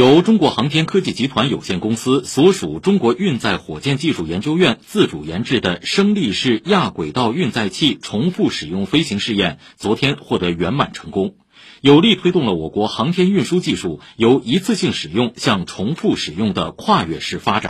由中国航天科技集团有限公司所属中国运载火箭技术研究院自主研制的升力式亚轨道运载器重复使用飞行试验昨天获得圆满成功。有力推动了我国航天运输技术由一次性使用向重复使用的跨越式发展。